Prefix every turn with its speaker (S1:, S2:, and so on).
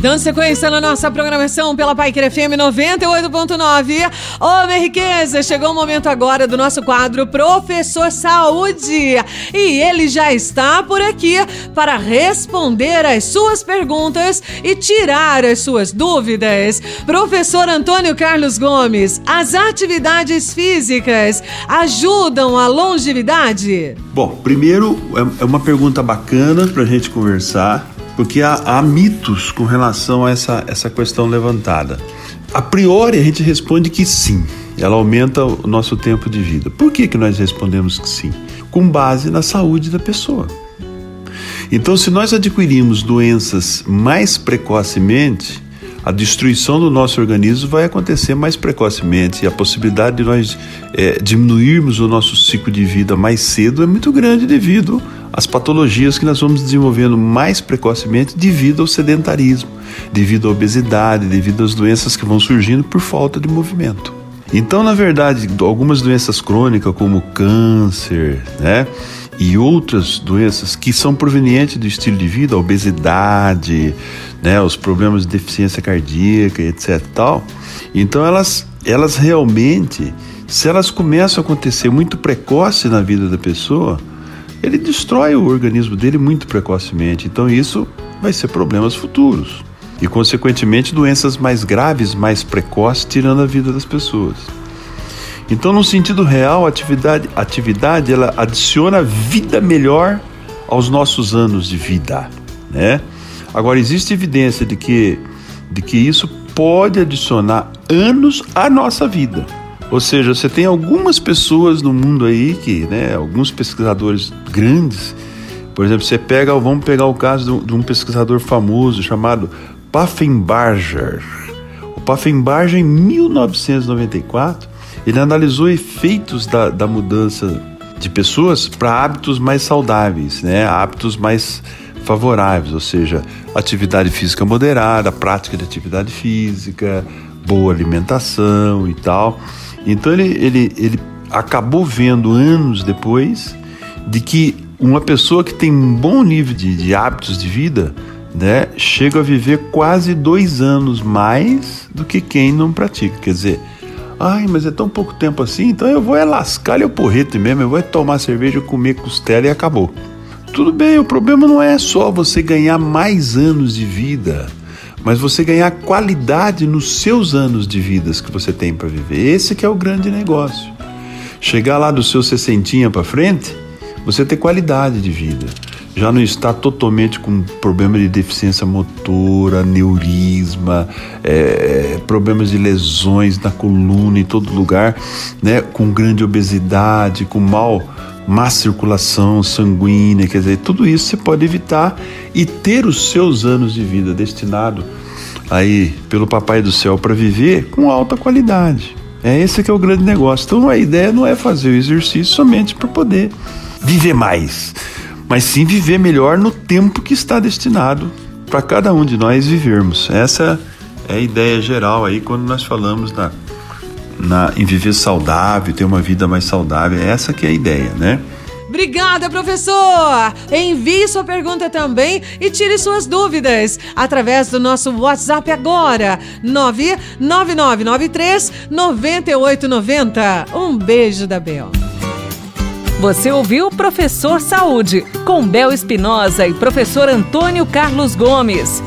S1: Dando sequência na nossa programação pela Paiquer FM 98.9. Ô, minha riqueza, chegou o momento agora do nosso quadro Professor Saúde. E ele já está por aqui para responder as suas perguntas e tirar as suas dúvidas. Professor Antônio Carlos Gomes, as atividades físicas ajudam a longevidade?
S2: Bom, primeiro é uma pergunta bacana para a gente conversar porque há, há mitos com relação a essa, essa questão levantada. A priori, a gente responde que sim, ela aumenta o nosso tempo de vida. Por que, que nós respondemos que sim? Com base na saúde da pessoa. Então, se nós adquirimos doenças mais precocemente, a destruição do nosso organismo vai acontecer mais precocemente e a possibilidade de nós é, diminuirmos o nosso ciclo de vida mais cedo é muito grande devido as patologias que nós vamos desenvolvendo mais precocemente devido ao sedentarismo, devido à obesidade, devido às doenças que vão surgindo por falta de movimento. Então, na verdade, algumas doenças crônicas, como câncer, né? E outras doenças que são provenientes do estilo de vida, a obesidade, né, os problemas de deficiência cardíaca, etc. Tal. Então elas, elas realmente, se elas começam a acontecer muito precoce na vida da pessoa, ele destrói o organismo dele muito precocemente. Então isso vai ser problemas futuros e consequentemente doenças mais graves, mais precoces, tirando a vida das pessoas. Então, no sentido real, a atividade, atividade ela adiciona vida melhor aos nossos anos de vida, né? Agora existe evidência de que de que isso pode adicionar anos à nossa vida. Ou seja, você tem algumas pessoas no mundo aí que, né, alguns pesquisadores grandes, por exemplo, você pega, vamos pegar o caso de um pesquisador famoso chamado Paffenbarger. O Paffenbarger, em 1994, ele analisou efeitos da, da mudança de pessoas para hábitos mais saudáveis, né, hábitos mais favoráveis, ou seja, atividade física moderada, prática de atividade física, boa alimentação e tal. Então ele, ele, ele acabou vendo anos depois de que uma pessoa que tem um bom nível de, de hábitos de vida né, chega a viver quase dois anos mais do que quem não pratica. Quer dizer, ai, mas é tão pouco tempo assim, então eu vou é lascar-lhe o porrete mesmo, eu vou é tomar cerveja, comer costela e acabou. Tudo bem, o problema não é só você ganhar mais anos de vida mas você ganhar qualidade nos seus anos de vidas que você tem para viver. Esse que é o grande negócio. Chegar lá do seu sessentinha para frente, você ter qualidade de vida. Já não está totalmente com problema de deficiência motora, neurisma, é, problemas de lesões na coluna em todo lugar, né? com grande obesidade, com mal má circulação sanguínea, quer dizer, tudo isso você pode evitar e ter os seus anos de vida destinado aí pelo Papai do Céu para viver com alta qualidade. É esse que é o grande negócio. Então a ideia não é fazer o exercício somente para poder viver mais, mas sim viver melhor no tempo que está destinado para cada um de nós vivermos. Essa é a ideia geral aí quando nós falamos na na, em viver saudável, ter uma vida mais saudável. Essa que é a ideia, né?
S1: Obrigada, professor! Envie sua pergunta também e tire suas dúvidas através do nosso WhatsApp agora, 99993 9890. Um beijo da Bel.
S3: Você ouviu Professor Saúde, com Bel Espinosa e professor Antônio Carlos Gomes.